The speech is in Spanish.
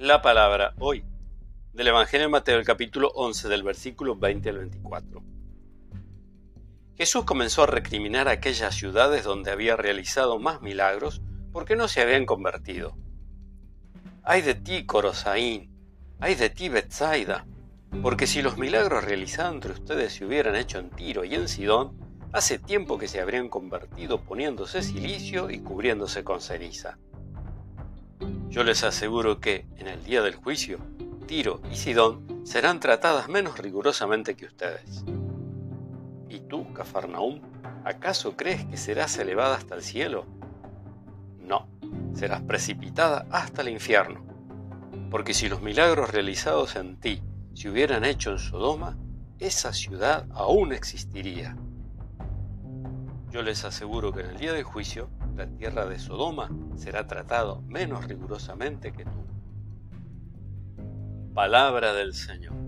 La palabra hoy del Evangelio de Mateo, el capítulo 11, del versículo 20 al 24. Jesús comenzó a recriminar aquellas ciudades donde había realizado más milagros porque no se habían convertido. Ay de ti, Corosaín, ay de ti, Bethsaida, porque si los milagros realizados entre ustedes se hubieran hecho en Tiro y en Sidón, hace tiempo que se habrían convertido poniéndose silicio y cubriéndose con ceniza. Yo les aseguro que, en el día del juicio, Tiro y Sidón serán tratadas menos rigurosamente que ustedes. ¿Y tú, Cafarnaúm, acaso crees que serás elevada hasta el cielo? No, serás precipitada hasta el infierno. Porque si los milagros realizados en ti se hubieran hecho en Sodoma, esa ciudad aún existiría. Yo les aseguro que en el día del juicio, la tierra de Sodoma será tratado menos rigurosamente que tú. Palabra del Señor.